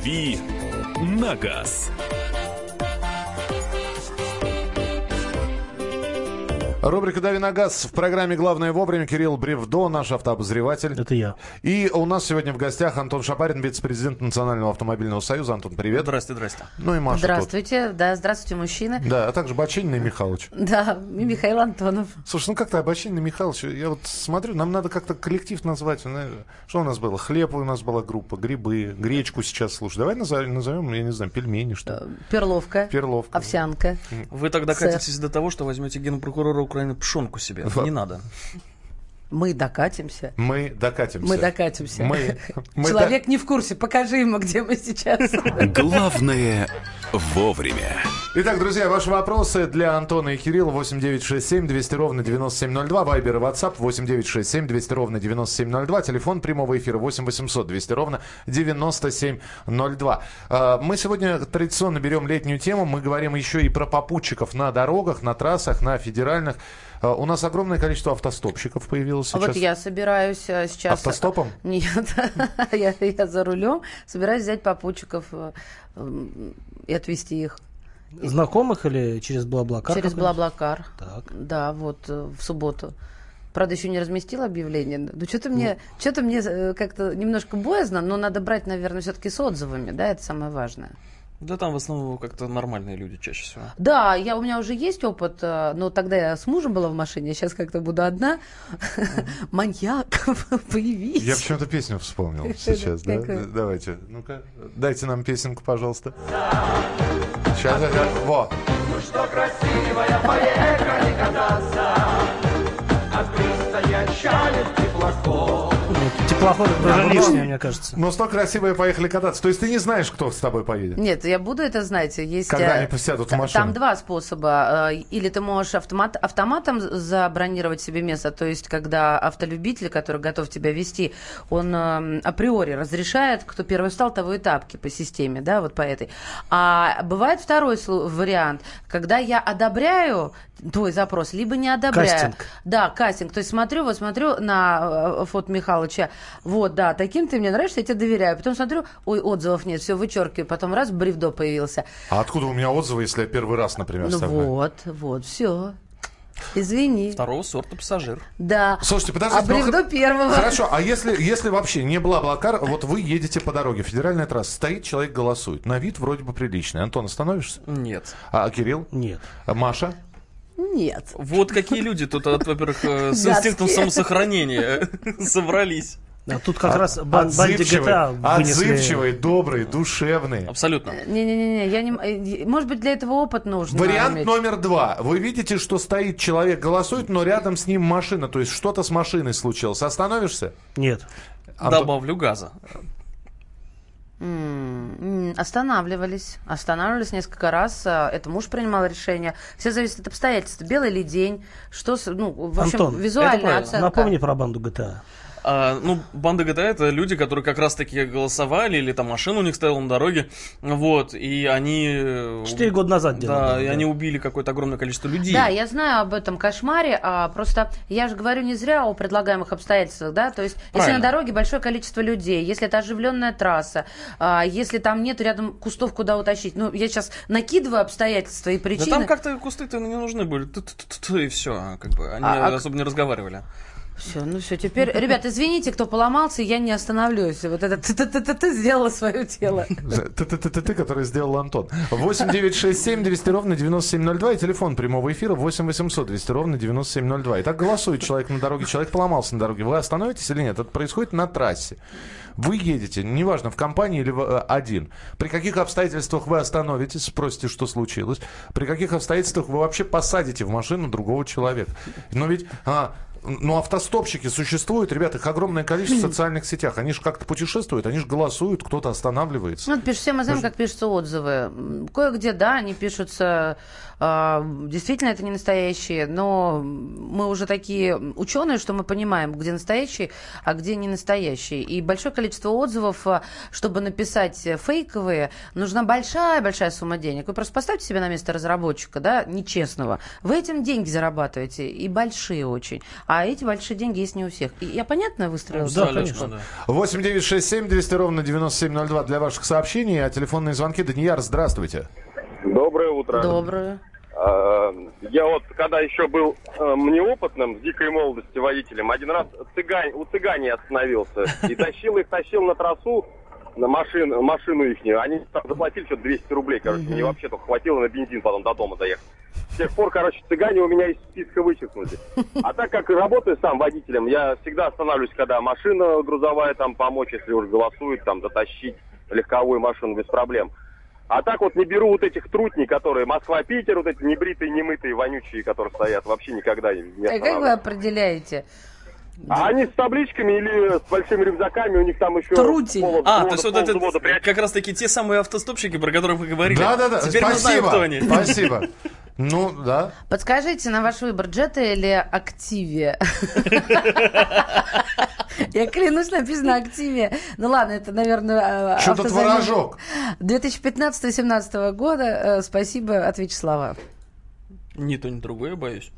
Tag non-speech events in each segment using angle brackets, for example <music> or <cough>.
«Дави на газ». Рубрика «Дави на газ» в программе «Главное вовремя». Кирилл Бревдо, наш автообозреватель. Это я. И у нас сегодня в гостях Антон Шапарин, вице-президент Национального автомобильного союза. Антон, привет. Здрасте, здрасте. Ну и Маша Здравствуйте, тут. да, здравствуйте, мужчины. Да, а также Бочинин и Михайлович. Да, и Михаил Антонов. Слушай, ну как-то Бочинин и Михайлович, я вот смотрю, нам надо как-то коллектив назвать. Что у нас было? Хлеб у нас была группа, грибы, гречку сейчас, слушай. Давай назовем, назовем я не знаю, пельмени, что Перловка. Перловка. Овсянка. Вы тогда Сыр. катитесь до того, что возьмете генпрокурора Украины пшенку себе. Не надо. Мы докатимся. Мы докатимся. Мы докатимся. Мы, мы Человек до... не в курсе. Покажи ему, где мы сейчас. Главное вовремя. Итак, друзья, ваши вопросы для Антона и Кирилла 8967 200 ровно 9702. Вайбер и WhatsApp 8967 200 ровно 9702. Телефон прямого эфира 8 800 200 ровно 9702. А, мы сегодня традиционно берем летнюю тему. Мы говорим еще и про попутчиков на дорогах, на трассах, на федеральных. А, у нас огромное количество автостопщиков появилось сейчас. А вот я собираюсь э, сейчас... Автостопом? <laughs> Нет, <laughs> я, я за рулем. Собираюсь взять попутчиков э, и отвезти их. Знакомых или через Блаблакар? Через Блаблакар. Так. Да, вот э, в субботу. Правда, еще не разместила объявление. Ну, что-то мне, ну. что-то мне как-то немножко боязно, но надо брать, наверное, все-таки с отзывами, да, это самое важное. Да там в основном как-то нормальные люди чаще всего. Да, я, у меня уже есть опыт, э, но тогда я с мужем была в машине, сейчас как-то буду одна. <laughs> Маньяк, <laughs> появись. Я почему-то песню вспомнил <laughs> сейчас, да? Давайте, ну-ка, дайте нам песенку, пожалуйста. Сейчас, во. Ну что, красивая, поехали кататься. От пристани теплоход. Теплоход уже лишнее, мне кажется. Но что красивые поехали кататься. То есть ты не знаешь, кто с тобой поедет? Нет, я буду это знать. Есть, Когда они посядут в машину? Там два способа. Э, или ты можешь автомат, автоматом забронировать себе место, то есть когда автолюбитель, который готов тебя вести, он э, априори разрешает, кто первый встал, того и тапки по системе, да, вот по этой. А бывает второй вариант, когда я одобряю твой запрос, либо не одобряю. Кастинг. Да, кастинг. То есть смотрю, вот смотрю на э, фото Михайловича, вот, да, таким ты мне нравишься, я тебе доверяю. Потом смотрю, ой, отзывов нет, все вычеркиваю. Потом раз, бревдо появился. А откуда у меня отзывы, если я первый раз, например, Ну вот, вот, все. Извини. Второго сорта пассажир. Да. Слушайте, подождите. А ну, первого. Хорошо, а если, если вообще не Блаблакар, вот вы едете по дороге, федеральная трасса, стоит человек голосует, на вид вроде бы приличный. Антон, остановишься? Нет. А, а Кирилл? Нет. А Маша? Нет. Вот какие люди тут, во-первых, э, с инстинктом самосохранения собрались. А тут как а, раз бан- банди GTA вынесли... Отзывчивый, добрый, душевный. Абсолютно. Не-не-не, я не... Э, может быть, для этого опыт нужен. Вариант иметь. номер два. Вы видите, что стоит человек, голосует, но рядом с ним машина. То есть что-то с машиной случилось. Остановишься? Нет. Антон... Добавлю газа. Останавливались. Останавливались несколько раз. А, это муж принимал решение. Все зависит от обстоятельств. Белый ли день. Что, ну, в общем, Антон, визуальная оценка. Напомни про банду GTA. А, ну, банда GTA это люди, которые как раз-таки голосовали, или там машина у них стояла на дороге, вот, и они... Э, Четыре года назад делали. Да, да, и они убили какое-то огромное количество людей. Да, я знаю об этом кошмаре, а просто я же говорю не зря о предлагаемых обстоятельствах, да, то есть Правильно. если на дороге большое количество людей, если это оживленная трасса, а, если там нет рядом кустов, куда утащить, ну, я сейчас накидываю обстоятельства и причины. Да там как-то кусты-то не нужны были, и все, как бы, они а, а особо не разговаривали. Все, ну все, теперь, ребят, извините, кто поломался, я не остановлюсь. Вот это ты ты ты ты сделала свое тело. Ты ты ты ты ты который сделал Антон. 8 9 6 7 200 ровно 9702 и телефон прямого эфира 8 800 200 ровно 9702. Итак, голосует человек на дороге, человек поломался на дороге. Вы остановитесь или нет? Это происходит на трассе. Вы едете, неважно, в компании или э, один. При каких обстоятельствах вы остановитесь, спросите, что случилось. При каких обстоятельствах вы вообще посадите в машину другого человека. Но ведь а, ну, автостопщики существуют, ребята, их огромное количество в социальных сетях. Они же как-то путешествуют, они же голосуют, кто-то останавливается. Ну, пишут, все мы знаем, как пишутся отзывы. Кое-где, да, они пишутся а, действительно это не настоящие, но мы уже такие ученые, что мы понимаем, где настоящие, а где не настоящие. И большое количество отзывов, а, чтобы написать фейковые, нужна большая-большая сумма денег. Вы просто поставьте себя на место разработчика, да, нечестного. Вы этим деньги зарабатываете, и большие очень. А эти большие деньги есть не у всех. И я понятно выстроила? Да, цепочку? конечно. да. 8 9 6 7 200 ровно 9702 для ваших сообщений, а телефонные звонки. Данияр, здравствуйте. Доброе утро. Добрую. А, Я вот, когда еще был э, неопытным, в дикой молодости водителем, один раз цыгань, у цыгане остановился и тащил их, тащил на трассу, на машину, машину их. Они там заплатили что-то 200 рублей, короче. Мне вообще только хватило на бензин потом до дома доехать. С тех пор, короче, цыгане у меня из списка вычеркнули. <laughs> А так как работаю сам водителем, я всегда останавливаюсь, когда машина грузовая там помочь, если уж голосует, там затащить легковую машину без проблем. А так вот не беру вот этих трутней, которые Москва-Питер, вот эти небритые, немытые, вонючие, которые стоят, вообще никогда не А как вы определяете? А они с табличками или с большими рюкзаками, у них там еще... Трутень. пол- А, взвода- то есть вот это как раз таки те самые автостопщики, про которых вы говорили. Да-да-да, мы знаем, спасибо. кто они. Спасибо. <laughs> Ну, да. Подскажите, на ваш выбор, джета или активия? <laughs> Я клянусь, написано активия. Ну ладно, это, наверное, э, Чё тут автозамес. ворожок? 2015-2017 года. Э, Спасибо от Вячеслава. Ни то, ни другое, боюсь.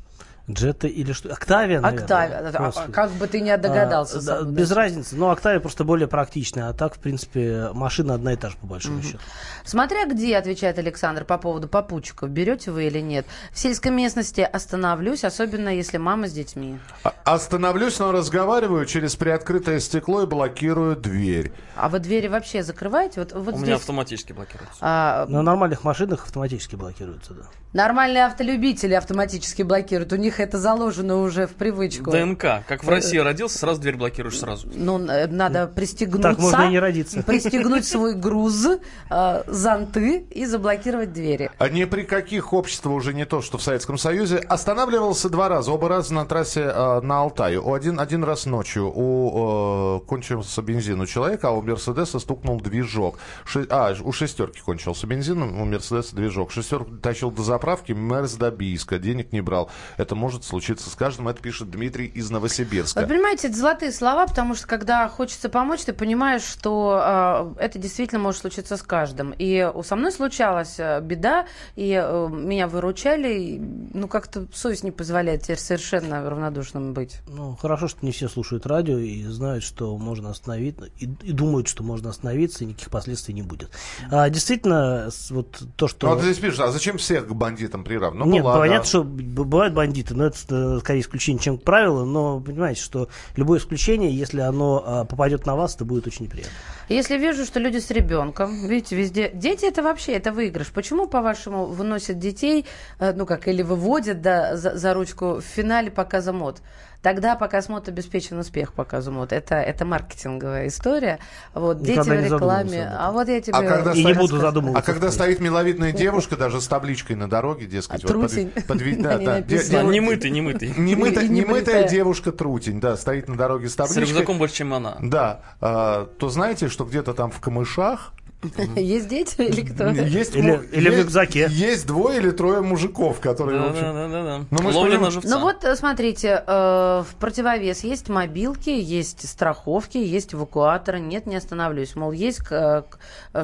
Джета или что? Октавия, наверное. Октавия. А, Господи. Как бы ты не догадался. А, да, сам, без да. разницы. Но Октавия просто более практичная. А так, в принципе, машина одна и та же, по большому счету. Смотря где, отвечает Александр по поводу попутчиков, берете вы или нет. В сельской местности остановлюсь, особенно если мама с детьми. А- Остановлюсь, но разговариваю через приоткрытое стекло и блокирую дверь. А вы двери вообще закрываете? Вот, вот У меня здесь автоматически блокируется. а, На нормальных машинах автоматически блокируются, да. нормальные автолюбители автоматически блокируют. У них это заложено уже в привычку. ДНК. Как в России родился, сразу дверь блокируешь сразу. Ну, э, надо пристегнуться. Так можно и не родиться. Пристегнуть свой груз, э, зонты и заблокировать двери. А ни при каких общества уже не то, что в Советском Союзе. Останавливался два раза, оба раза на трассе э, на Алтае. Один, один раз ночью у э, кончился бензин у человека, а у Мерседеса стукнул движок. Ши- а, у шестерки кончился бензин, у Мерседеса движок. Шестерку тащил до заправки, Мерс до Бийска, денег не брал. Это может случиться с каждым, это пишет Дмитрий из Новосибирска. Вот понимаете, это золотые слова, потому что когда хочется помочь, ты понимаешь, что э, это действительно может случиться с каждым. И у- со мной случалась э, беда, и э, меня выручали, и, ну как-то совесть не позволяет теперь совершенно равнодушным быть. Ну, хорошо, что не все слушают радио и знают, что можно остановиться, и, и думают, что можно остановиться, и никаких последствий не будет. А, действительно, вот то, что... Ну, вот здесь пишут, а зачем всех к бандитам приравнивать? Ну, Нет, была, понятно, да. что бывают бандиты, но это э, скорее исключение, чем правило, но понимаете, что любое исключение, если оно а, попадет на вас, это будет очень неприятно. Если вижу, что люди с ребенком, видите, везде... Дети это вообще, это выигрыш. Почему, по-вашему, выносят детей, э, ну как, или выводят да, за, за ручку в финале показа мод? Тогда показ мод обеспечен успех показу мод. Это, это маркетинговая история. Вот, Никогда дети не в рекламе. А вот я тебе... А когда И не стоит- буду А задумываться. когда стоит миловидная <laughs> девушка, даже с табличкой на дороге, дескать, А, вот трутень. подви- На <laughs> да, да. Немытая, И не немытая <laughs> бритая. девушка трутень, да, стоит на дороге с С табличкой. рюкзаком больше, чем она. Да, а, то знаете, что где-то там в камышах <laughs> Есть дети или кто? есть, Или- му- или в рюкзаке. Есть двое или трое мужиков, которые, в Да, общем... да, да, да. Ну, Ловля на живца. Ну вот, э, смотрите, э, в противовес есть мобилки, есть страховки, есть эвакуаторы. Нет, не остановлюсь. Мол, есть к-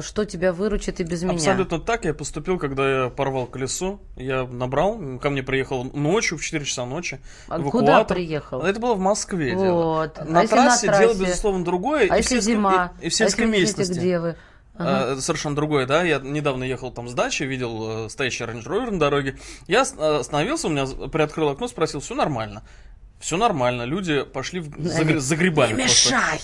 что тебя выручит и без меня. Абсолютно так я поступил, когда я порвал колесо. Я набрал, ко мне приехал ночью, в 4 часа ночи. А эвакуатор. куда приехал? Это было в Москве. дело. Вот. На А если на трассе дело, трассе? безусловно, другое. А и в если сельском- зима? И, и в А если вы знаете, местности. где вы? А, это совершенно другое, да. Я недавно ехал там с дачи, видел э, стоящий Range Rover на дороге. Я э, остановился, у меня приоткрыл окно, спросил, все нормально. Все нормально, люди пошли в- за, гри- за грибами. Не просто. мешай!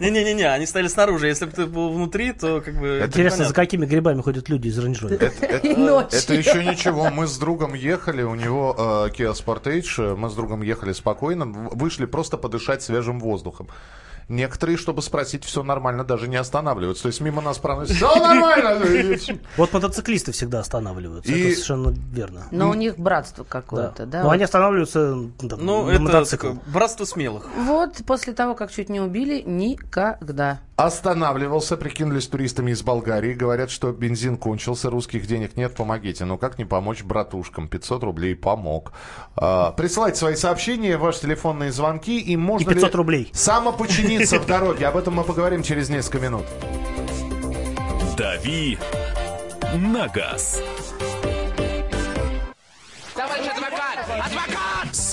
<laughs> Не-не-не, они стояли снаружи. Если бы ты был внутри, то как бы... Интересно, за какими грибами ходят люди из Range Rover? Это <laughs> еще ничего. Мы с другом ехали, у него э, Kia Sportage, э, мы с другом ехали спокойно, вышли просто подышать свежим воздухом. Некоторые, чтобы спросить, все нормально, даже не останавливаются. То есть мимо нас проносят, все нормально. <laughs> Вот мотоциклисты всегда останавливаются, И- это совершенно верно. Но у них братство какое-то, да? Но они останавливаются там, Ну, на мотоцикл. братство смелых. Вот после того, как чуть не убили, никогда. Останавливался, прикинулись туристами из Болгарии. Говорят, что бензин кончился, русских денег нет, помогите. Ну как не помочь братушкам? 500 рублей помог. А, присылайте свои сообщения, ваши телефонные звонки. И можно И 500 ли рублей. самопочиниться в дороге? Об этом мы поговорим через несколько минут. «Дави на газ» Товарищ адвокат! Адвокат!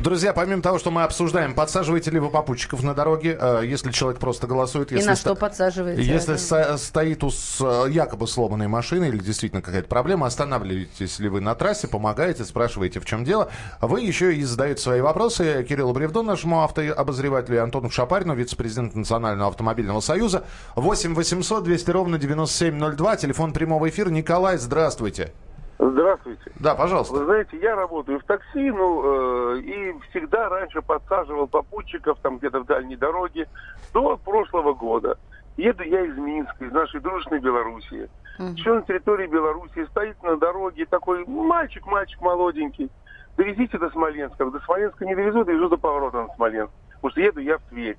Друзья, помимо того, что мы обсуждаем, подсаживаете ли вы попутчиков на дороге, э, если человек просто голосует? И Если на ста- что подсаживаете? Если со- стоит у с- э, якобы сломанной машины или действительно какая-то проблема, останавливаетесь ли вы на трассе, помогаете, спрашиваете, в чем дело. Вы еще и задаете свои вопросы Кириллу Бревду, нашему автообозревателю, и Антону Шапарину, вице-президенту Национального автомобильного союза. 8 800 200 ровно 9702, телефон прямого эфира. Николай, здравствуйте. Здравствуйте. Да, пожалуйста. Вы знаете, я работаю в такси, ну, э, и всегда раньше подсаживал попутчиков там где-то в дальней дороге до прошлого года. Еду я из Минска, из нашей дружной Белоруссии. Еще на территории Белоруссии стоит на дороге такой мальчик, мальчик молоденький. Довезите до Смоленска. До Смоленска не довезу, довезу до поворота на Смоленск. Потому что еду я в Тверь.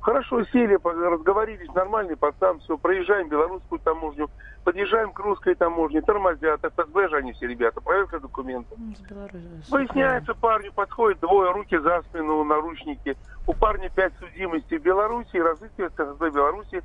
Хорошо сели, разговорились, нормальный пацан, все, проезжаем белорусскую таможню, подъезжаем к русской таможне, тормозят, ФСБ же они все ребята, проверка документов. Выясняется, парню подходит двое, руки за спину, наручники. У парня пять судимостей в Беларуси, разыскивается ФСБ Беларуси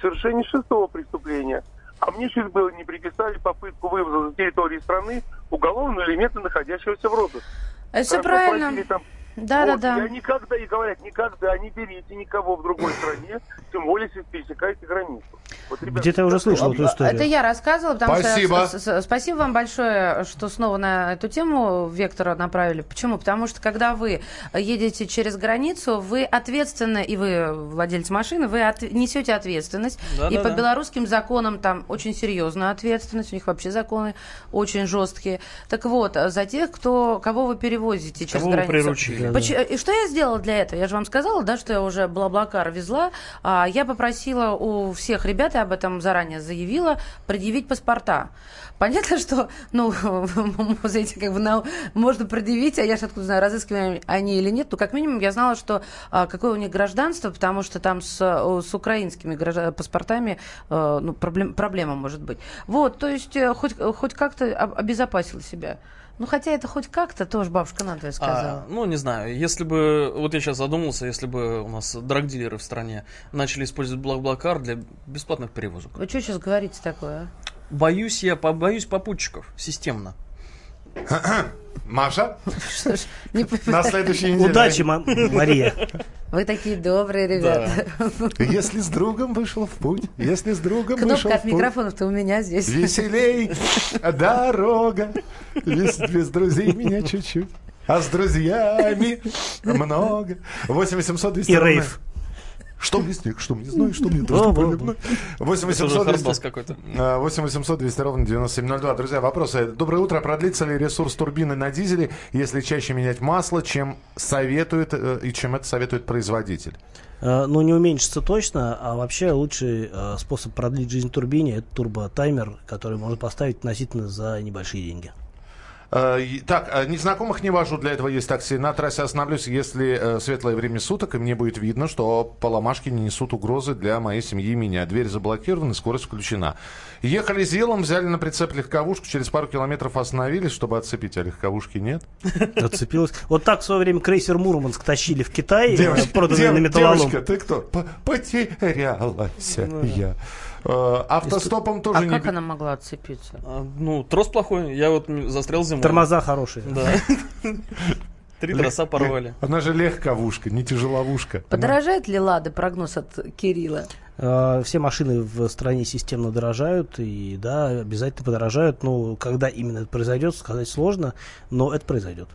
совершение шестого преступления. А мне чуть было не приписали попытку вывоза за территории страны уголовного элемента, находящегося в розыске. Это все правильно. там Да, да, вот, да. Я никогда, и говорят, никогда не берите никого в другой стране, тем более, если пересекаете границу. Вот, ребята, Где-то я уже слышал эту историю. Это я рассказывала, потому Спасибо. что... Спасибо вам большое, что снова на эту тему Вектора направили. Почему? Потому что, когда вы едете через границу, вы ответственны, и вы владелец машины, вы от- несете ответственность. Да, и да, по да. белорусским законам там очень серьезная ответственность, у них вообще законы очень жесткие. Так вот, за тех, кто, кого вы перевозите через Кого вы границу. приручили. Поч- И что я сделала для этого? Я же вам сказала, да, что я уже Блаблакар везла. А, я попросила у всех ребят, я об этом заранее заявила, предъявить паспорта. Понятно, <laughs> что, ну, <laughs> знаете, как бы на- можно предъявить, а я же откуда знаю, разыскиваем они или нет. Ну, как минимум, я знала, что а, какое у них гражданство, потому что там с, с украинскими граждан- паспортами э, ну, проблем, проблема может быть. Вот, то есть э, хоть, хоть как-то об- обезопасила себя. Ну, хотя это хоть как-то тоже бабушка надвое сказала. А, ну, не знаю, если бы, вот я сейчас задумался, если бы у нас драгдилеры в стране начали использовать Блаблакар для бесплатных перевозок. Вы что сейчас говорите такое? а? Боюсь я, побоюсь попутчиков системно. <clears throat> Маша, Что ж, не на следующей неделе. Удачи, Ма- Мария. Вы такие добрые ребята. Если с другом вышел в путь, если с другом вышел Кнопка в от путь, микрофонов-то у меня здесь. веселей дорога, без, без друзей меня чуть-чуть. А с друзьями много. 8 800 200 И рейв. Что мне снег, что мне знаю, что мне Да, должно проливной. 8 Это уже 800 хардбас 200 какой-то. а, 8 800 200 ровно 9702. Друзья, вопросы. Доброе утро. Продлится ли ресурс турбины на дизеле, если чаще менять масло, чем советует э, и чем это советует производитель? Э, Ну, не уменьшится точно, а вообще лучший э, способ продлить жизнь турбине это турботаймер, который можно поставить относительно за небольшие деньги. Э, Так, э, незнакомых не вожу, для этого есть такси. На трассе остановлюсь, если э, светлое время суток, и мне будет видно, что поломашки не несут угрозы для моей семьи и меня. Дверь заблокирована, скорость включена. Ехали с елом, взяли на прицеп легковушку, через пару километров остановились, чтобы отцепить, а легковушки нет. <laughs> Зацепилась. Вот так в свое время крейсер Мурманск тащили в Китай, проданный на металлолом. девочка, ты кто? Потерялась я. Э, Автостопом тоже А не... как она могла отцепиться? А, Ну, трос плохой, я вот застрял зимой. Тормоза хорошие. Да. <laughs> Три троса порвали. Она же легковушка, не тяжеловушка. Подорожает ли Лада прогноз от Кирилла? Э, Все машины в стране системно дорожают, и да, обязательно подорожают. Ну, когда именно это произойдет, сказать сложно, но это произойдет.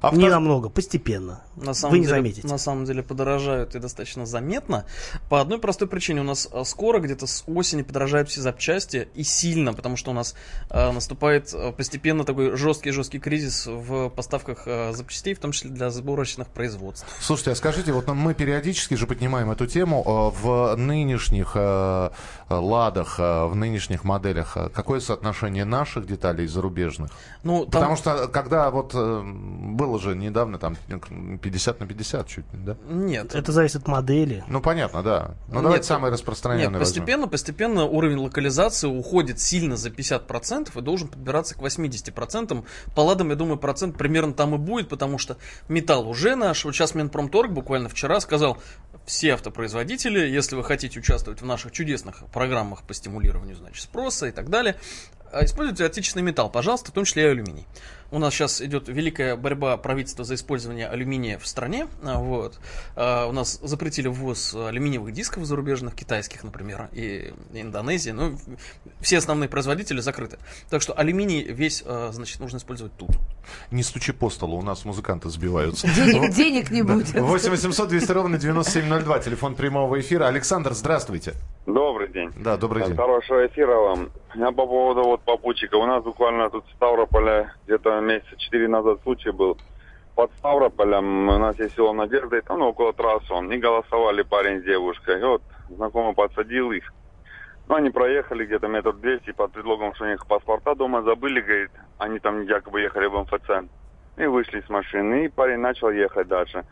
Авто- Не намного, постепенно. На самом Вы не деле, заметите. На самом деле подорожают и достаточно заметно. По одной простой причине. У нас а, скоро, где-то с осени, подорожают все запчасти. И сильно, потому что у нас а, наступает а, постепенно такой жесткий-жесткий кризис в поставках а, запчастей, в том числе для сборочных производств. Слушайте, а скажите, вот мы периодически же поднимаем эту тему э, в нынешних э, э, ладах, э, в нынешних моделях. э, Какое соотношение наших деталей и зарубежных? Ну, там- Потому что когда вот э, было же недавно там 50 на 50 чуть, ли, да? Нет. Это зависит от модели. Ну, понятно, да. Ну, Нет, давайте самый распространенный Нет, возьмем. постепенно, постепенно уровень локализации уходит сильно за 50% и должен подбираться к 80%. По ладам, я думаю, процент примерно там и будет, потому что металл уже наш. Вот сейчас Минпромторг буквально вчера сказал, все автопроизводители, если вы хотите участвовать в наших чудесных программах по стимулированию, значит, спроса и так далее, а, используйте отечественный металл, пожалуйста, в том числе и алюминий. У нас сейчас идет великая борьба правительства за использование алюминия в стране. а, Вот. А, У нас запретили ввоз алюминиевых дисков зарубежных, китайских, например, и Индонезии. Ну, все основные производители закрыты. Так что алюминий весь, а, значит, нужно использовать тут. Не стучи по столу, у нас музыканты сбиваются. Денег, денег не будет. 8 800 200 ровно 9702, телефон прямого эфира. Александр, здравствуйте. Добрый день. Да, добрый день. Хорошего эфира вам. Я по поводу вот попутчика. У нас буквально тут в Ставрополе где-то месяца четыре назад случай был. Под Ставрополем у нас есть село Надежда, и там ну, около трассы он. Не голосовали парень с девушкой. И вот знакомый подсадил их. Ну, они проехали где-то метр двести под предлогом, что у них паспорта дома забыли, говорит. Они там якобы ехали в МФЦ. И вышли с машины, и парень начал ехать дальше.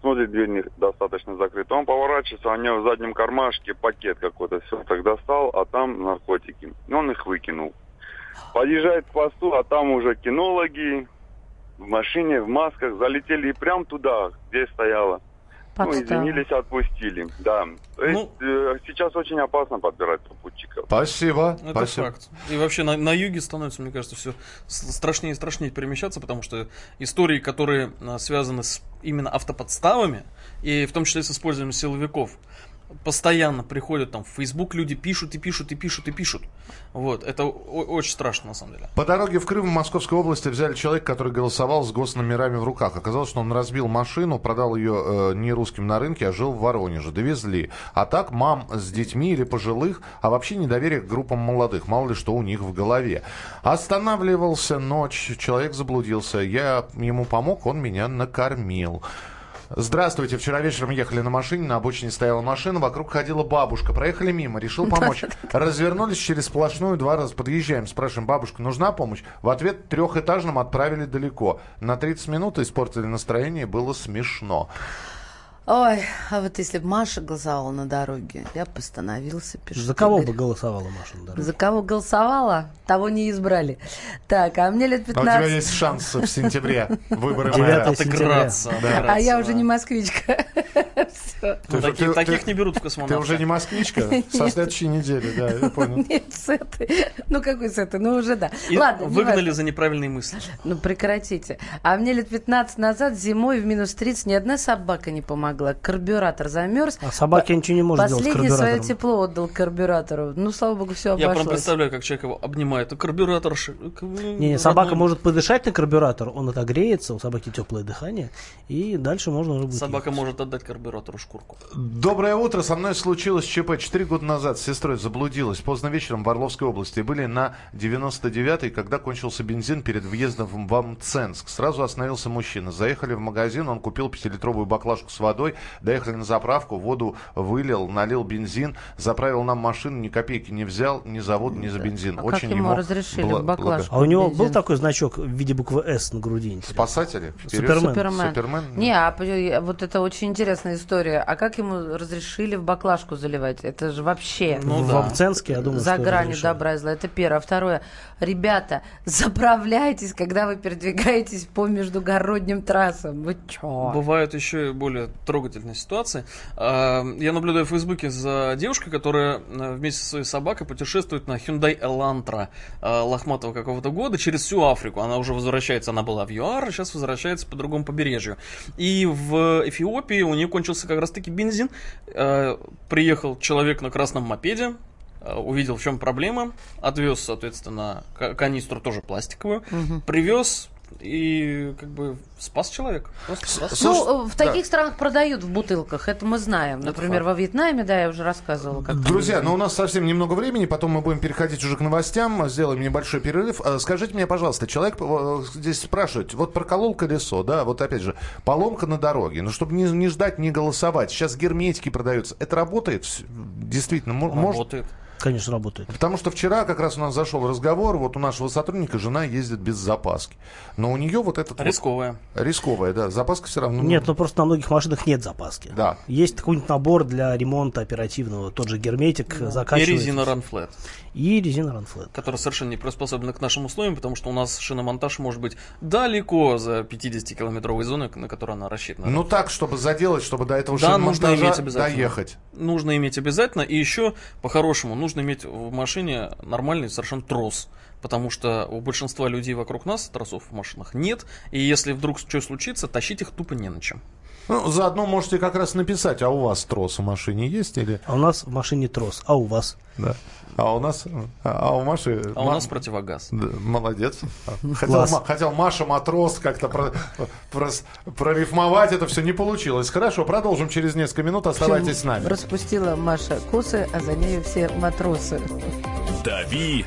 Смотрит, дверь не достаточно закрыта. Он поворачивается, у него в заднем кармашке пакет какой-то. Все так достал, а там наркотики. И он их выкинул. Подъезжает к посту, а там уже кинологи в машине, в масках залетели и прям туда, где стояла. Ну, Подстава. извинились, отпустили. Да. То есть Ну- э, сейчас очень опасно подбирать попутчиков. Спасибо. Это Спасибо. факт. И вообще на, на юге становится, мне кажется, все страшнее и страшнее перемещаться, потому что истории, которые а, связаны с именно автоподставами, и в том числе с использованием силовиков, постоянно приходят там в Facebook, люди пишут и пишут и пишут и пишут. Вот, это очень страшно на самом деле. По дороге в Крым в Московской области взяли человека, который голосовал с госномерами в руках. Оказалось, что он разбил машину, продал ее э, не русским на рынке, а жил в Воронеже. Довезли. А так мам с детьми или пожилых, а вообще недоверие к группам молодых. Мало ли что у них в голове. Останавливался ночь, человек заблудился. Я ему помог, он меня накормил. Здравствуйте. Вчера вечером ехали на машине, на обочине стояла машина, вокруг ходила бабушка. Проехали мимо, решил помочь. <laughs> Развернулись через сплошную, два раза подъезжаем. Спрашиваем, бабушка, нужна помощь? В ответ трехэтажным отправили далеко. На 30 минут испортили настроение, было смешно. Ой, а вот если бы Маша голосовала на дороге, я бы остановился пешком. За кого бы голосовала Маша? на дороге? За кого голосовала, того не избрали. Так, а мне лет А у тебя 15. есть шанс в сентябре. Выборы мэра. Отыграться. А я уже не москвичка. <laughs> Ну, Ты- таких, ты- ты- не берут в Ты космонавты. уже не москвичка? <laughs> Со следующей недели, да, я понял. <laughs> Нет, с этой. Ну, какой с этой? Ну, уже да. Ладно, выгнали за неправильные мысли. Ну, прекратите. А мне лет 15 назад зимой в минус 30 ни одна собака не помогла. Карбюратор замерз. А собаке ничего не может Последнее свое тепло отдал карбюратору. Ну, слава богу, все Я обошлось. прям представляю, как человек его обнимает. А карбюратор... ши- Не, не, собака родной. может подышать на карбюратор, он отогреется, у собаки теплое дыхание, и дальше можно уже будет Собака ехать. может отдать карбюратору шкурку. Доброе утро. Со мной случилось ЧП. Четыре года назад с сестрой заблудилась поздно вечером в Орловской области. Были на 99-й, когда кончился бензин перед въездом в Амценск. Сразу остановился мужчина. Заехали в магазин, он купил пятилитровую баклажку с водой. Доехали на заправку, воду вылил, налил бензин. Заправил нам машину, ни копейки не взял, ни за воду, ни за бензин. А как ему разрешили бла- баклажку? А у него Бензин. был такой значок в виде буквы «С» на груди? интересно? Спасатели? Вперед. Супермен. Супермен. Супермен? Не, а вот это очень интересная история. А как ему разрешили в баклажку заливать? Это же вообще Ну в да. Я думаю, за гранью разрешено. добра и зла. Это первое. А второе. Ребята, <laughs> заправляйтесь, когда вы передвигаетесь по междугородним трассам. Вы чё? Бывают еще и более трогательные ситуации. А, Я наблюдаю в Фейсбуке за девушкой, которая э, вместе со своей собакой путешествует на Hyundai Elantra э, лохматого какого-то года через всю Африку. Она уже возвращается, она была в ЮАР, а сейчас возвращается по другому побережью. И в Эфиопии у нее кончился как раз-таки бензин. Э, Приехал человек на красном мопеде, увидел, в чем проблема, отвез, соответственно, ка- канистру тоже пластиковую, привез и как бы спас человека. Просто спас. Ну, в да. таких странах продают в бутылках, это мы знаем. Например, во Вьетнаме, да, я уже рассказывала. Как Друзья, бензин. ну у нас совсем немного времени, потом мы будем переходить уже к новостям, сделаем небольшой перерыв. Э, Скажите мне, пожалуйста, человек э, здесь спрашивает, вот проколол колесо, да, вот опять же, поломка на дороге, ну чтобы не, не ждать, не голосовать, сейчас герметики продаются, это работает? Действительно, мо- может? Работает. Конечно, работает. Потому что вчера как раз у нас зашел разговор, вот у нашего сотрудника жена ездит без запаски. Но у нее вот этот... вот- Рисковая. рисковая, да. Запаска все равно... Нет, ну просто на многих машинах нет запаски. Да. Есть какой-нибудь набор для ремонта оперативного, тот же герметик И закачивается. резина Runflat, И резина ранфлет. которая совершенно не приспособлена к нашим условиям, потому что у нас шиномонтаж может быть далеко за 50-километровой зоной, на которую она рассчитана. Ну так, чтобы заделать, чтобы до этого Да, нужно иметь обязательно. доехать. нужно иметь обязательно. И еще, по-хорошему, нужно иметь в машине нормальный совершенно трос. Потому что у большинства людей вокруг нас тросов в машинах нет. И если вдруг что случится, тащить их тупо не на чем. Ну, заодно можете как раз написать, а у вас трос в машине есть или... А у нас в машине трос, а у вас? Да. А у нас... А, а у Маши... А у Ма- нас противогаз. Да, молодец. Хотел, хотел Маша Матрос как-то про- прос- прорифмовать, это все не получилось. Хорошо, продолжим через несколько минут. Оставайтесь с нами. Распустила Маша косы, а за нею все матросы. «Дави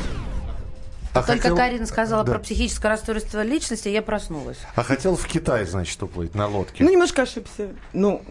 А Только хотел- Карина сказала Да. про психическое расстройство личности, я проснулась. А хотел в Китай, значит, уплыть на лодке. Ну, немножко ошибся. Ну,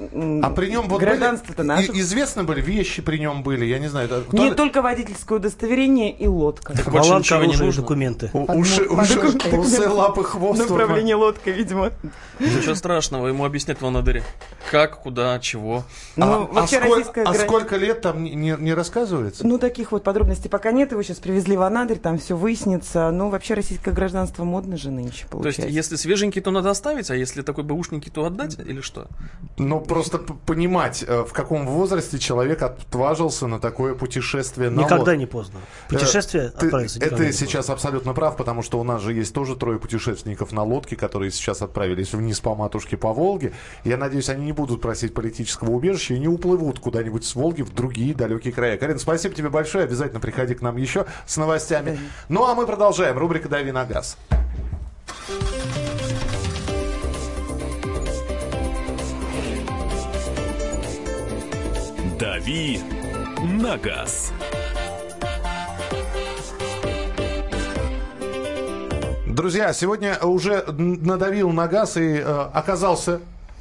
А при нем вот гражданство-то были, наше. известны были вещи при нем были, я не знаю. кто Не только водительское удостоверение и лодка. Так больше Баланс ничего не нужно. документы. У- уши, уши, усы, лапы, хвост. Направление лодка, видимо. Ничего страшного, ему объяснять в Анадыре. Как, куда, чего. А, Ну, а вообще сколь- а сколько лет там не, не- не рассказывается? Ну, таких вот подробностей пока нет. Его сейчас привезли в Анадырь, там все выяснится. Ну, вообще, российское гражданство модно же нынче, То есть, получается. если свеженький, то надо оставить, а если такой бэушненький, то отдать или что? Ну, просто понимать, э, в каком возрасте человек отважился на такое путешествие на Никогда лодке. не поздно. Путешествие Э, Ты, отправиться это никогда не сейчас абсолютно прав, потому что у нас же есть тоже трое путешественников на лодке, которые сейчас отправились вниз по матушке по Волге. Я надеюсь, они не будут просить политического убежища и не уплывут куда-нибудь с Волги в другие далекие края. Карин, спасибо тебе большое. Обязательно приходи к нам еще с новостями. Ну, а мы продолжаем. Рубрика «Дави на газ». «Дави на газ». Друзья, сегодня уже надавил на газ и э, оказался,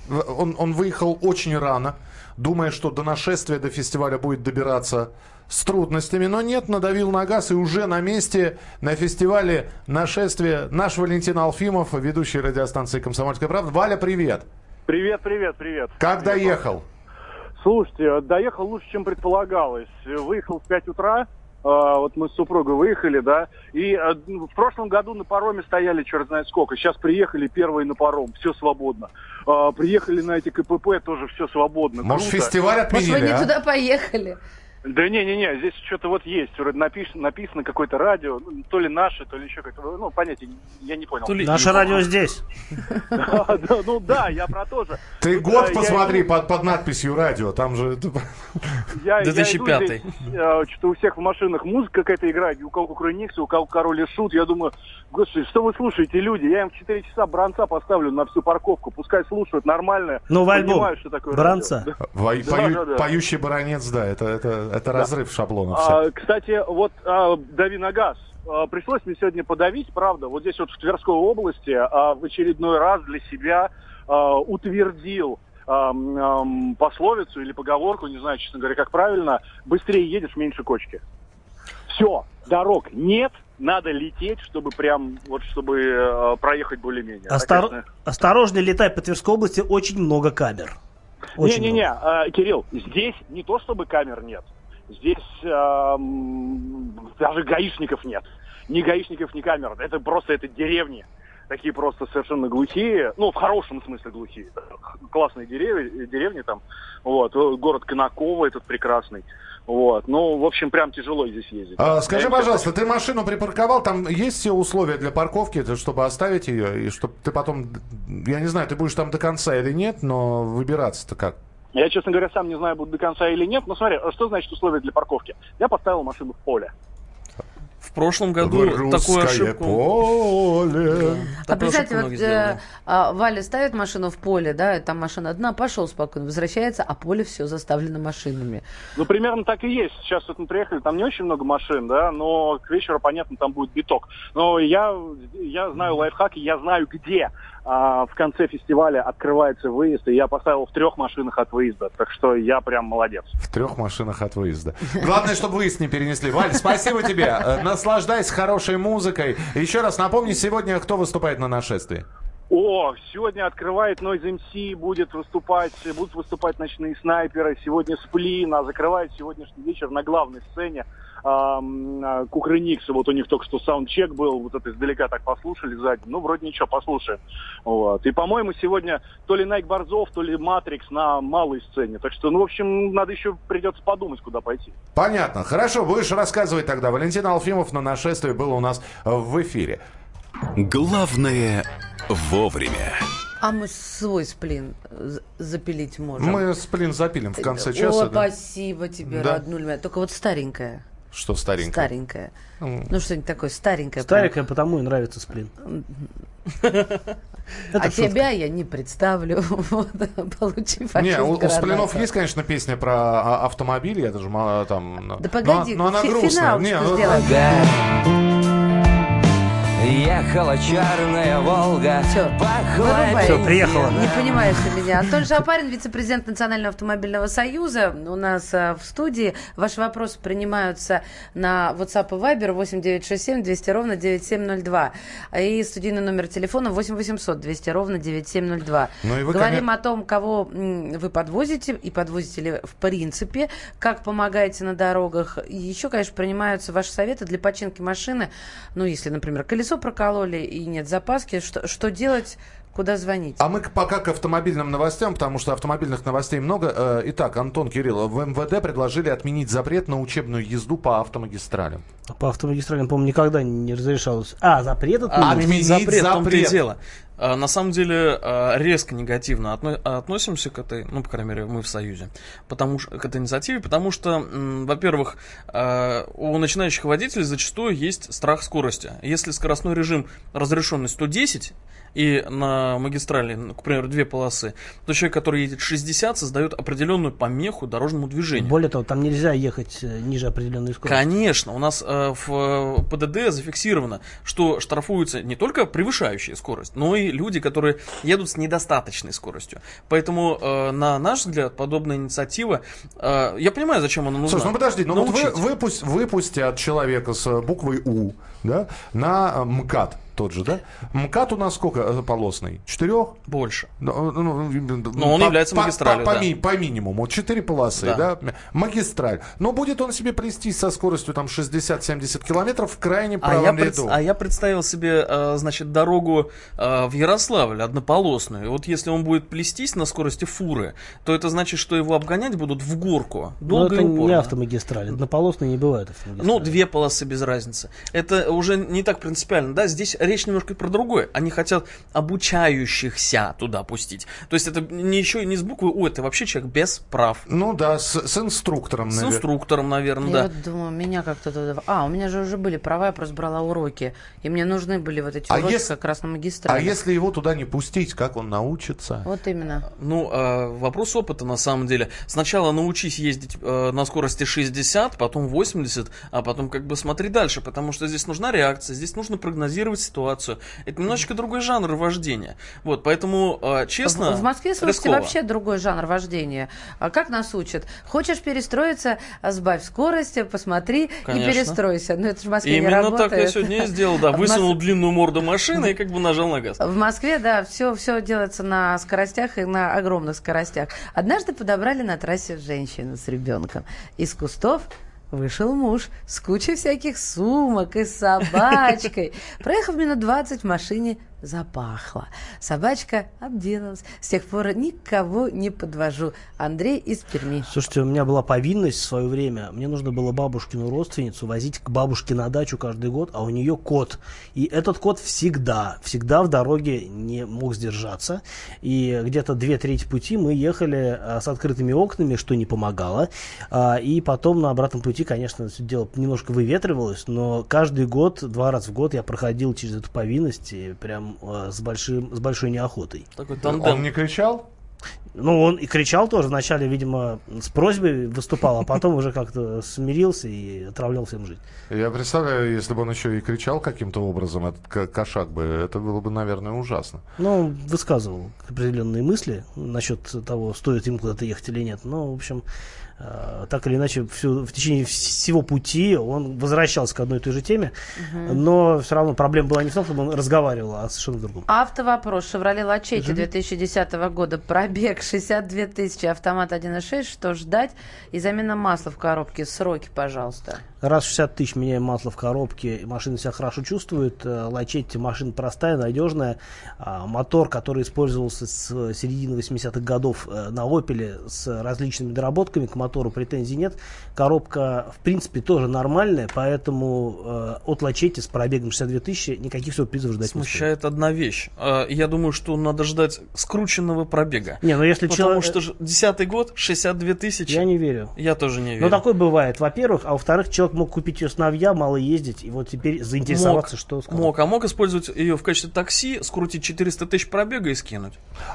он, он выехал очень рано, думая, что до нашествия, до фестиваля будет добираться с трудностями, но нет, надавил на газ и уже на месте на фестивале нашествия наш Валентин Алфимов, ведущий радиостанции «Комсомольская правда». Валя, привет! Привет, привет, привет. Как доехал? Слушайте, доехал лучше, чем предполагалось. Выехал в 5 утра, вот мы с супругой выехали, да, и а, ну, в прошлом году на пароме стояли черт знает сколько. Сейчас приехали первые на паром, все свободно. А, Приехали на эти КПП, тоже все свободно. Может, Круто. фестиваль Может, вы отменили, не а? туда поехали? Да не-не-не, здесь что-то вот есть, вроде написано, написано какое-то радио, ну, то ли наше, то ли еще как-то, ну, понятия, не- я не понял. То ли Наше радио здесь. <laughs> Ну да, я про то же. Ты Да, год посмотри под, надписью «Радио», там же... <laughs> Я, 2005. Я иду здесь, э, что-то у всех в машинах музыка какая-то играет, у кого Кукрыниксы, у кого Король и Шут. Я думаю, господи, что вы слушаете, люди? Я им в 4 часа бранца поставлю на всю парковку, пускай слушают нормально. Новый альбом Понимаю, что такое Бранца. радио. Вой- Да, пою- да, да. Поющий баронец, да, это, это, это разрыв шаблонов. А, кстати, вот а, дави на газ. А, пришлось мне сегодня подавить, правда, вот здесь вот в Тверской области а, в очередной раз для себя а, утвердил ам, пословицу или поговорку, не знаю, честно говоря, как правильно, быстрее едешь, меньше кочки. Все, дорог нет, надо лететь, чтобы прям, вот чтобы э, проехать более-менее. А, Остор- конечно, Осторожно, летай по Тверской области, очень много камер. Не-не-не, а, Кирилл, здесь не то чтобы камер нет. Здесь ам, даже гаишников нет. Ни гаишников, ни камер. Это просто это деревни. Такие просто совершенно глухие. Ну, в хорошем смысле глухие. Классные деревья, деревни там. Вот. Город Конаково этот прекрасный. Вот. Ну, в общем, прям тяжело здесь ездить. А, скажи, Я- пожалуйста, ты машину припарковал, там есть все условия для парковки, чтобы оставить ее, и чтобы ты потом, я не знаю, ты будешь там до конца или нет, но выбираться-то как? Я, честно говоря, сам не знаю, буду до конца или нет. Но смотри, а что значит условия для парковки? Я поставил машину в поле. В прошлом году В такую русское ошибку... поле. А Такую представьте, ошибку вот э, а, Валя ставит машину в поле, да, и там машина одна, пошел спокойно, возвращается, а поле все заставлено машинами. Ну, примерно так и есть. Сейчас вот мы приехали, там не очень много машин, да, но к вечеру, понятно, там будет биток. Но я, я знаю лайфхаки, я знаю, где а, в конце фестиваля открывается выезд, и я поставил в трех машинах от выезда. Так что я прям молодец. В трех машинах от выезда. Главное, чтобы выезд не перенесли. Валь, спасибо тебе. Э, Наслаждайся хорошей музыкой. Еще раз напомни, сегодня кто выступает на нашествии? О, сегодня открывает Noise MC, будет выступать, будут выступать ночные снайперы. Сегодня Сплин, а закрывает сегодняшний вечер на главной сцене ам, а, Кукрыниксы. Вот у них только что саундчек был, вот это издалека так послушали сзади. Ну, вроде ничего, послушаем. Вот. И, по-моему, сегодня то ли Найк Борзов, то ли Матрикс на малой сцене. Так что, ну, в общем, надо еще придется подумать, куда пойти. Понятно. Хорошо, будешь рассказывать тогда. Валентин Алфимов на нашествии был у нас в эфире. Главное вовремя. А мы свой сплин з- запилить можем. Мы сплин запилим в конце О, часа. да. спасибо тебе, Да. роднуль моя. Только вот старенькая. Что старенькое? Старенькая. М. Ну, что-нибудь такое старенькое. Старенькая, потому и нравится сплин. <laughs> а шутка. тебя я не представлю. <laughs> Вот, Получи Не, у. Сплинов есть, конечно, песня про а, автомобиль, я даже ма- там... ну, Да погоди, но, но она грустная. Не, ну. Ехала черная Волга Все, вырубай. Всё, приехала, Не понимаешь ты меня. Антон Шапарин, вице-президент Национального автомобильного союза, у нас а, в студии. Ваши вопросы принимаются на WhatsApp и Viber 8967 200 ровно 9702. И студийный номер телефона 8 800 200 ровно 9702. Ну и вы, Говорим коне- о том, кого вы подвозите и подвозите ли в принципе, как помогаете на дорогах. И еще, конечно, принимаются ваши советы для починки машины. Ну, если, например, колесо прокололи и нет запаски, что, что делать, куда звонить? А мы пока к автомобильным новостям, потому что автомобильных новостей много. Э, Итак, Антон Кириллов, в МВД предложили отменить запрет на учебную езду по автомагистралям. По автомагистралям, по-моему, никогда не разрешалось. А, запрет А, отменить? Отменить запрет, в том-то и запрет. дело. А, На самом деле а, резко негативно отно- относимся к этой, ну, по крайней мере, мы в Союзе, потому что, к этой инициативе, потому что, во-первых, а, у начинающих водителей зачастую есть страх скорости. Если скоростной режим разрешенный 110, и на магистрали, ну, к примеру, две полосы, то человек, который едет 60, создает определенную помеху дорожному движению. Более того, там нельзя ехать э, ниже определенной скорости. Конечно, у нас э, в э, ПДД зафиксировано, что штрафуются не только превышающие скорость, но и люди, которые едут с недостаточной скоростью. Поэтому, э, на наш взгляд, подобная инициатива, э, я понимаю, зачем она нужна. Слушай, ну подожди, ну вот вы, выпусть, выпустят человека с буквой У, да, на э, МКАД тот же, да? МКАД у нас сколько э, полосный? Четырех? Больше. Ну, ну, Но он является магистралью, По, да. ми- по минимуму. Четыре полосы, да. Да. Магистраль. Но будет он себе плестись со скоростью там 60-70 километров в крайнем А я, правом пред- ряду. а я представил себе, э, значит, дорогу э, в Ярославль, однополосную. И вот если он будет плестись на скорости фуры, то это значит, что его обгонять будут в горку. Но Долго это и не упорно. автомагистраль. Однополосные не бывают автомагистрали. Ну, две полосы без разницы. Это уже не так принципиально, да? Здесь речь немножко про другое. Они хотят обучающихся туда пустить. То есть это не еще не с буквы У, это вообще человек без прав. Ну да, с, с инструктором, С наверное. инструктором, наверное, Я да. вот думаю, меня как-то туда... А, у меня же уже были права, я просто брала уроки. И мне нужны были вот эти А уроки если- как раз на А магистрали. если его туда не пустить, как он научится? Вот именно. Ну, э, вопрос опыта на самом деле. Сначала научись ездить э, на скорости 60, потом 80, а потом как бы смотри дальше, потому что здесь нужна реакция, здесь нужно прогнозировать ситуацию. Это немножечко другой жанр вождения. Вот, поэтому, э, честно, В, в Москве, слушайте, рисково. вообще другой жанр вождения. А как нас учат? Хочешь перестроиться, а сбавь скорости, посмотри Конечно. и перестройся. Ну, это же в Москве не Именно работает. так я сегодня и сделал, да. <laughs> В Мос- Высунул длинную морду машины и как бы нажал на газ. В Москве, да, все, все делается на скоростях и на огромных скоростях. Однажды подобрали на трассе женщину с ребенком. Из кустов вышел муж с кучей всяких сумок и собачкой. Проехав минут 20 в машине, запахло. Собачка обделалась. С тех пор никого не подвожу. Андрей из Перми. Слушайте, у меня была повинность в свое время. Мне нужно было бабушкину родственницу возить к бабушке на дачу каждый год, а у нее кот. И этот кот всегда, всегда в дороге не мог сдержаться. И где-то две трети пути мы ехали а, с открытыми окнами, что не помогало. А, и потом на обратном пути, конечно, все дело немножко выветривалось, но каждый год, два раза в год я проходил через эту повинность и прям э, с, большим, с большой неохотой. Такой Он не кричал? Ну, он и кричал тоже. Вначале, видимо, с просьбой выступал, а потом уже как-то смирился и отравлял всем жить. Я представляю, если бы он еще и кричал каким-то образом, этот ко- кошак бы, это было бы, наверное, ужасно. Ну, высказывал определенные мысли насчет того, стоит им куда-то ехать или нет. Но, в общем, так или иначе, всю- в течение всего пути он возвращался к одной и той же теме, но все равно проблема была не в том, чтобы он разговаривал, а совершенно другом. Автовопрос. «Шевроле Лачетти» 2010 года. Пробег 62 тысячи. Автомат 1.6. Что ждать? И замена масла в коробке. Сроки, пожалуйста. Раз в 60 тысяч меняем масло в коробке, машина себя хорошо чувствует. Э, Лачетти машина простая, надежная. А, Мотор, который использовался с середины 80-х годов э, на Opel с различными доработками, к мотору претензий нет. Коробка, в принципе, тоже нормальная, поэтому э, от Лачетти с пробегом 62 тысячи никаких сюрпризов ждать не стоит. Смущает одна вещь. А, Я думаю, что надо ждать скрученного пробега. Не, ну если Потому человек- что ж- десятый год, 62 тысячи. Я не верю. Я тоже не верю. Но такое бывает, во-первых, а во-вторых, человек мог купить ее с новья, мало ездить, и вот теперь заинтересоваться, мог, что с мог, а мог использовать ее в качестве такси, скрутить 400 тысяч пробега и скинуть.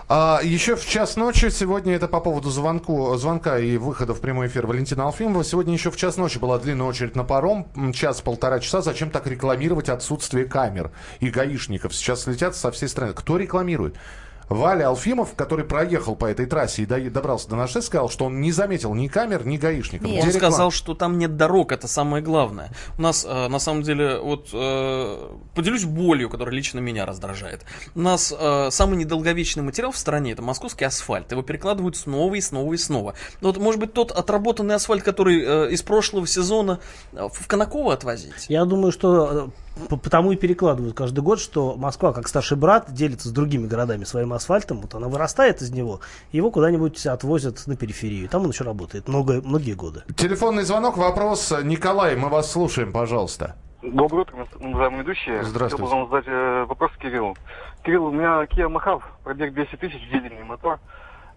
А, еще в час ночи, сегодня это по поводу звонку, звонка и выхода в прямой эфир Валентина Алфимова. Сегодня еще в час ночи была длинная очередь на паром, час-полтора часа. Зачем так рекламировать отсутствие камер и гаишников? Сейчас слетят со всей страны. Кто рекламирует? Валя Алфимов, который проехал по этой трассе и до- добрался до нашей, сказал, что он не заметил ни камер, ни гаишников. Он Где реклама? сказал, что там нет дорог, это самое главное. У нас, э, на самом деле, вот э, поделюсь болью, которая лично меня раздражает. У нас э, самый недолговечный материал в стране это московский асфальт. Его перекладывают снова и снова и снова. Но вот, может быть, тот отработанный асфальт, который э, из прошлого сезона э, в Конаково отвозить? Я думаю, что э, потому и перекладывают каждый год, что Москва, как старший брат, делится с другими городами своим асфальтом. Вот она вырастает из него, его куда-нибудь отвозят на периферию. Там он еще работает много, многие годы. Телефонный звонок, вопрос. Николай, мы вас слушаем, пожалуйста. Доброе утро, уважаемые ведущие. Здравствуйте. Хотел бы вам задать э, вопрос Кириллу. Кирилл, у меня Kia Mahav, пробег 200 тысяч, дизельный мотор.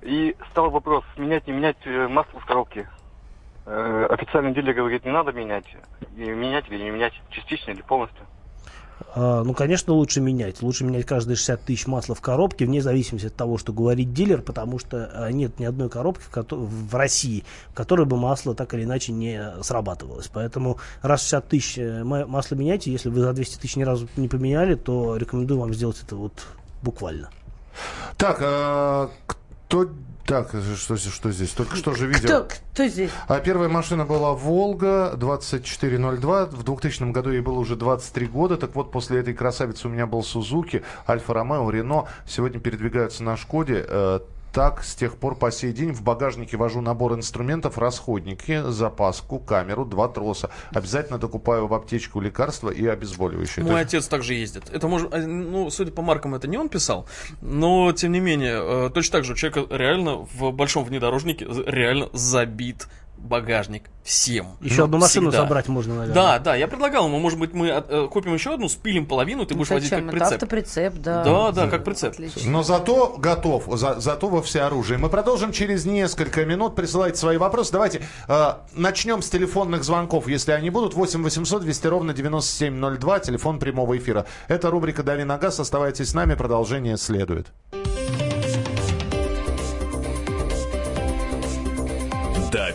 И стал вопрос, менять, не менять э, масло в коробке. Э, официальный дилер говорит, не надо менять. И менять или не менять, частично или полностью. А, ну, конечно, лучше менять. Лучше менять каждые 60 тысяч масла в коробке, вне зависимости от того, что говорит дилер, потому что а, нет ни одной коробки в, России, в которой бы масло так или иначе не срабатывалось. Поэтому раз в 60 тысяч э, ма- масло меняйте. Если вы за 200 тысяч ни разу не поменяли, то рекомендую вам сделать это вот буквально. Так, э, кто... Так, что, что здесь? Только что же видел. Кто, кто здесь? А первая машина была «Волга» 2402. В 2000 году ей было уже 23 года. Так вот, после этой красавицы у меня был «Сузуки», «Альфа-Ромео», «Рено». Сегодня передвигаются на «Шкоде». Э, Так, с тех пор по сей день в багажнике вожу набор инструментов, расходники, запаску, камеру, два троса. Обязательно докупаю в аптечку лекарства и обезболивающие. Мой есть- отец также ездит. Это может, э, ну, судя по маркам, это не он писал, но тем не менее, э, точно так же у человека реально в большом внедорожнике з- реально забит багажник всем. Еще одну машину Всегда. собрать можно, наверное. Да, да, я предлагал ему, может быть, мы от- э, купим еще одну, спилим половину, ты Ну, будешь водить зачем? как Это прицеп. автоприцеп, да. Да, да, как прицеп. Отлично. Но зато готов, за- зато во всеоружии. Мы продолжим через несколько минут. Присылайте свои вопросы. Давайте э, начнем с телефонных звонков, если они будут. 8 800 200 ровно 9702, телефон прямого эфира. Это рубрика «Дави на газ». Оставайтесь с нами, продолжение следует.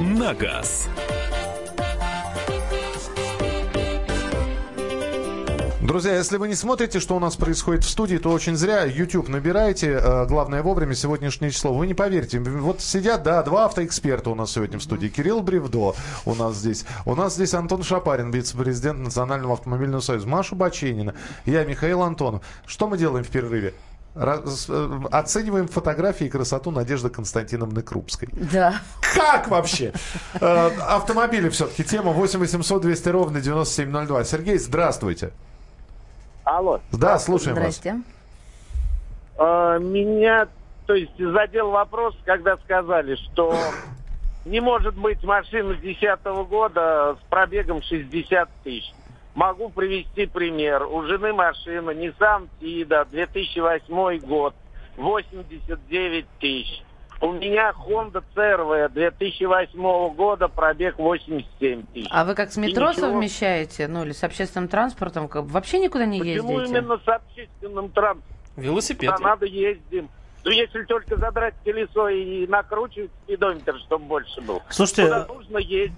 на газ». Друзья, если вы не смотрите, что у нас происходит в студии, то очень зря. YouTube набираете, э, главное вовремя, сегодняшнее число. Вы не поверите. Вот сидят, да, два автоэксперта у нас сегодня в студии. Кирилл Бревдо у нас здесь. У нас здесь Антон Шапарин, вице-президент Национального автомобильного союза. Маша Баченина. Я Михаил Антонов. Что мы делаем в перерыве? Раз- э, оцениваем фотографии и красоту Надежды Константиновны Крупской. Да. Как вообще? Э, Автомобили все-таки тема 8 800 200 ровно 9702. Сергей, здравствуйте. Алло. Да, слушаем вас. Здрасте. Э, меня, то есть, задел вопрос, когда сказали, что не может быть машина 2010 года с пробегом 60 тысяч. Могу привести пример. У жены машина Nissan Tiida, 2008 год, 89 тысяч. У меня Honda CRV 2008 года, пробег 87 тысяч. А вы как с метро И ничего. совмещаете? Ну, или с общественным транспортом? Вообще никуда не Почему ездите? именно с общественным транспортом? Велосипед. Куда надо ездим. Ну, если только задрать колесо и накручивать спидометр, чтобы больше был. Слушайте, Куда нужно ездить.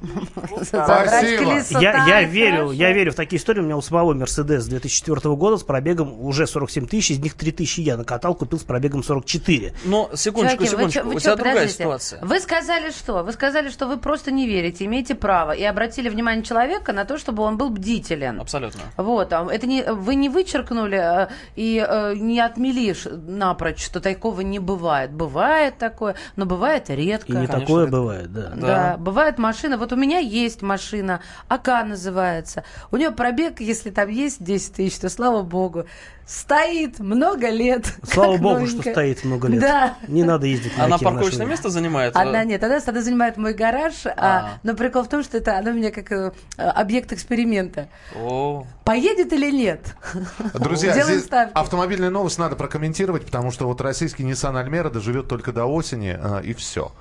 <laughs> Я, я верю, я верю в такие истории. У меня у самого Мерседес 2004 года с пробегом уже 47 тысяч, из них 3 тысячи я накатал, купил с пробегом 44. Но, секундочку, Чуваки, вы секундочку, чё- вы у чё, тебя другая подождите. ситуация. Вы сказали что? Вы сказали, что вы просто не верите, имеете право, и обратили внимание человека на то, чтобы он был бдителен. Абсолютно. Вот, а это не, вы не вычеркнули э, и э, не отмели напрочь, что такого не бывает. Бывает такое, но бывает редко. И не такое бывает, да. Да. бывает машина. Вот у меня есть машина, АК называется. У нее пробег, если там есть 10 тысяч, то слава богу. Стоит много лет. <laughs> Слава богу, что новенькая. стоит много лет. Да. Не надо ездить на Она парковочное место занимает? Она нет, она, она занимает мой гараж, а, А. но прикол в том, что это она у меня как э, объект эксперимента. О. Поедет или нет? <laughs> Друзья, Делаем здесь ставки. автомобильная новость надо прокомментировать, потому что вот российский Nissan Альмера доживет только до осени, а, и все.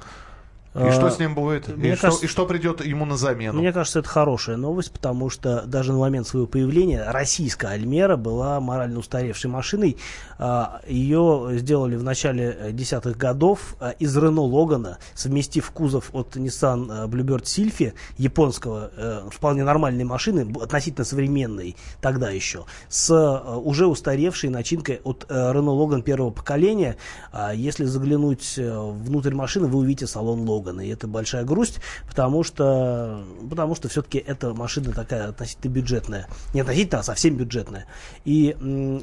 И А, что с ним будет? И мне что, кажется- и что придет ему на замену? Мне кажется, это хорошая новость, потому что даже на момент своего появления российская Альмера была морально устаревшей машиной. А, Ее сделали в начале десятых годов а, из Рено Логана, совместив кузов от Nissan Bluebird Sylphy, японского, э, вполне нормальной машины, относительно современной тогда еще, с э, уже устаревшей начинкой от э, Renault Logan первого поколения. А Если заглянуть внутрь машины, вы увидите салон Логана. И это большая грусть, потому что, потому что все-таки эта машина такая относительно бюджетная. Не относительно, а совсем бюджетная. И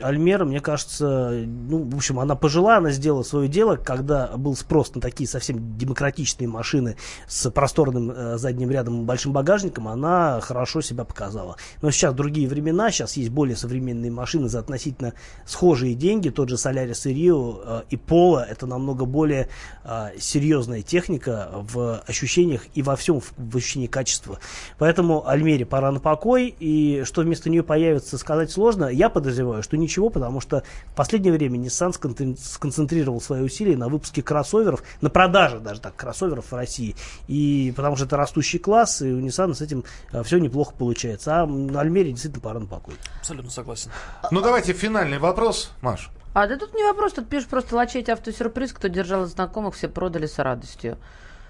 Альмера, мне кажется, ну, в общем, она пожила, она сделала свое дело, когда был спрос на такие совсем демократичные машины с просторным э, задним рядом и большим багажником, она хорошо себя показала. Но сейчас другие времена, сейчас есть более современные машины за относительно схожие деньги, тот же Solaris и Rio э, и Polo, это намного более э, серьезная техника в ощущениях и во всем в, в ощущении качества. Поэтому Альмере пора на покой, и что вместо нее появится, сказать сложно. Я подозреваю, что ничего, потому что в последнее время Nissan сконцентри- сконцентрировал свои усилия на выпуске кроссоверов, на продаже даже так кроссоверов в России. И потому что это растущий класс, и у Nissan с этим все неплохо получается. А на Альмере действительно пора на покой. Абсолютно согласен. Ну давайте финальный вопрос, Маш. А да тут не вопрос, тут пишешь просто лачить автосюрприз, кто держал из знакомых, все продали с радостью.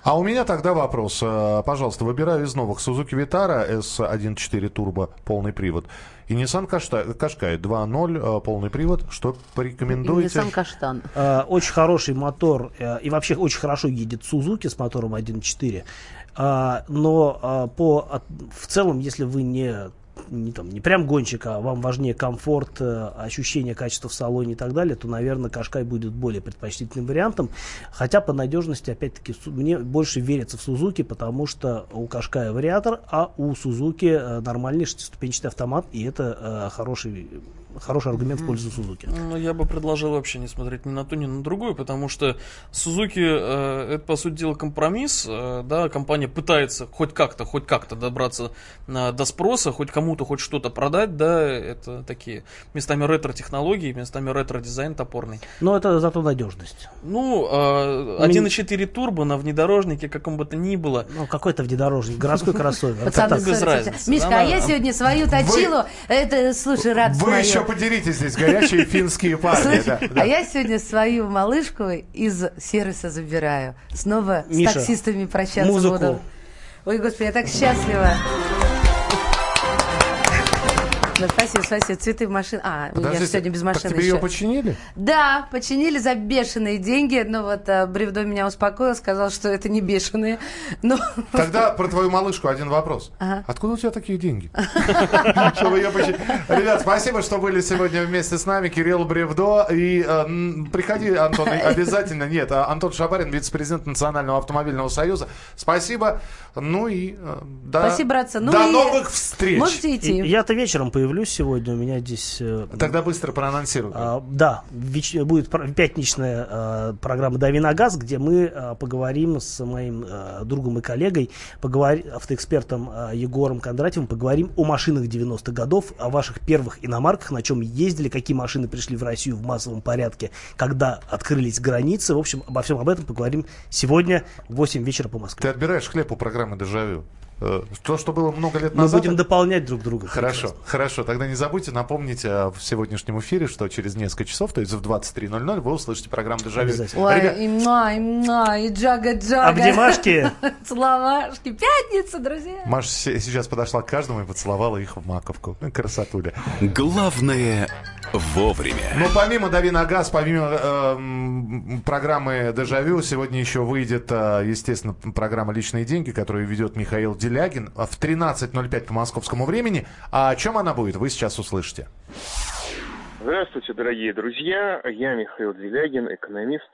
А у меня тогда вопрос. Э, Пожалуйста, выбираю из новых Suzuki Vitara S1.4 Turbo, полный привод. И Nissan Qashqai Qashqai 2.0, э, полный привод. Что порекомендуете? Nissan Каштан. Э, Очень хороший мотор и вообще очень хорошо едет Сузуки с мотором 1.4. А, Но по, в целом, если вы не не, там, не прям гонщик, а вам важнее комфорт, э, ощущение качества в салоне и так далее, то, наверное, Кашкай будет более предпочтительным вариантом. Хотя по надежности, опять-таки, мне больше верится в Сузуки, потому что у Кашкая вариатор, а у Сузуки э, нормальный шестиступенчатый автомат, и это э, хороший хороший аргумент в пользу Сузуки. Ну, я бы предложил вообще не смотреть ни на ту, ни на другую, потому что Сузуки э, это, по сути дела, компромисс. Э, да, компания пытается хоть как-то, хоть как-то добраться э, до спроса, хоть кому-то хоть что-то продать, да, это такие местами ретро-технологии, местами ретро-дизайн топорный. Но это зато надежность. Ну, э, 1.4 турбо на внедорожнике, каком бы то ни было. Ну, какой-то внедорожник, городской <laughs> кроссовер. Пацаны, без разницы. Мишка, а я сегодня свою точилу, это, слушай, радость Вы моя. Еще поделитесь здесь, горячие финские парни. Слушай, да, да. а я сегодня свою малышку из сервиса забираю. Снова Миша, с таксистами прощаться музыку. буду. Ой, господи, я так счастлива. Ну, спасибо, спасибо. Цветы в машине. А, я же Подождите, сегодня без так машины тебе еще. ее починили? Да, починили за бешеные деньги. Но вот а, Бревдо меня успокоил, сказал, что это не бешеные. Ну, <laughs> Тогда про твою малышку один вопрос. Ага. Откуда у тебя такие деньги? <laughs> Чтобы ее почи- Ребят, спасибо, что были сегодня вместе с нами. Кирилл Бревдо. И э, приходи, Антон, обязательно. Нет, а, Антон Шабарин, вице-президент Национального автомобильного союза. Спасибо. Ну и э, до, спасибо, братцы. Ну до и новых встреч. Можете идти. Я-то вечером появлюсь сегодня, у меня здесь... э, Тогда быстро проанонсирую. А, да, веч- будет пятничная э, программа «Дави на газ», где мы э, поговорим с моим другом и коллегой, поговори- автоэкспертом Егором Кондратьевым, поговорим о машинах 90-х годов, о ваших первых иномарках, на чем ездили, какие машины пришли в Россию в массовом порядке, когда открылись границы. В общем, обо всем об этом поговорим сегодня в 8 вечера по Москве. Ты отбираешь хлеб у программы «Дежавю». Э, То, что было много лет Мы назад... будем дополнять друг друга. Хорошо, Прекрасно. хорошо. Тогда не забудьте напомнить э, в сегодняшнем эфире, что через несколько часов, то есть в 23.00, вы услышите программу «Дежавю». Обязательно. Ой, Ребят, и муа, и джага-джага. Обнимашки. <laughs> Целовашки. Пятница, друзья. Маша се- сейчас подошла к каждому и поцеловала их в маковку. Красотуля. Главное вовремя. Ну, помимо «Дави на газ», помимо э, программы «Дежавю», сегодня еще выйдет, э, естественно, программа «Личные деньги», которую ведет Михаил Делягин а в 13.05 по московскому времени. А о чем она будет, вы сейчас услышите. Здравствуйте, дорогие друзья. Я Михаил Делягин, экономист.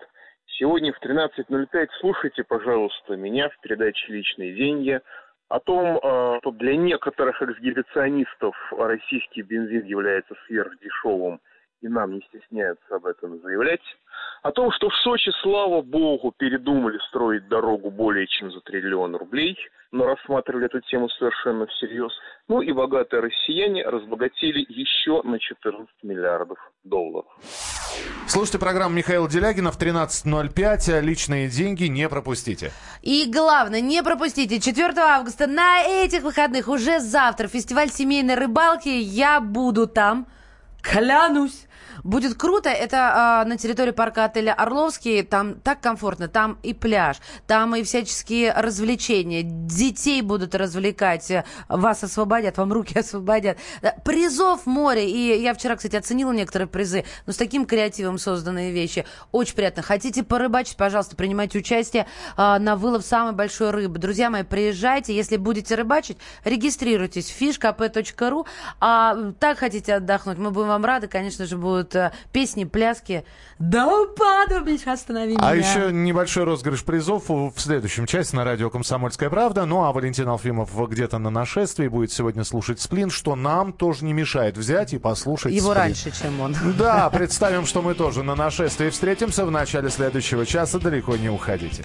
Сегодня в 13.05 слушайте, пожалуйста, меня в передаче «Личные деньги» о том, э, что для некоторых эксгибиционистов российский бензин является сверхдешевым, и нам не стесняются об этом заявлять. О том, что в Сочи, слава богу, передумали строить дорогу более чем за триллион рублей, но рассматривали эту тему совершенно всерьез. Ну и богатые россияне разбогатели еще на 14 миллиардов долларов. Слушайте программу Михаила Делягина в 13.05. «Личные деньги» не пропустите. И главное, не пропустите, 4 августа на этих выходных, уже завтра, фестиваль семейной рыбалки, я буду там, клянусь. Будет круто, это а, на территории парка отеля Орловский, там так комфортно, там и пляж, там и всяческие развлечения, детей будут развлекать, э, вас освободят, вам руки <laughs> освободят. Э, Призов море, и я вчера, кстати, оценила некоторые призы, но с таким креативом созданные вещи, очень приятно. Хотите порыбачить, пожалуйста, принимайте участие а, на вылов самой большой рыбы. Друзья мои, приезжайте, если будете рыбачить, регистрируйтесь fishkp.ru, а так хотите отдохнуть, мы будем вам рады, конечно же, будут э, песни, пляски. Да упаду, Миша, останови меня. А еще небольшой розыгрыш призов в следующем часе на радио «Комсомольская правда». Ну, а Валентин Алфимов где-то на нашествии будет сегодня слушать «Сплин», что нам тоже не мешает взять и послушать Его «Сплин». раньше, чем он. Да, <laughs> представим, что мы тоже на нашествии встретимся в начале следующего часа. Далеко не уходите.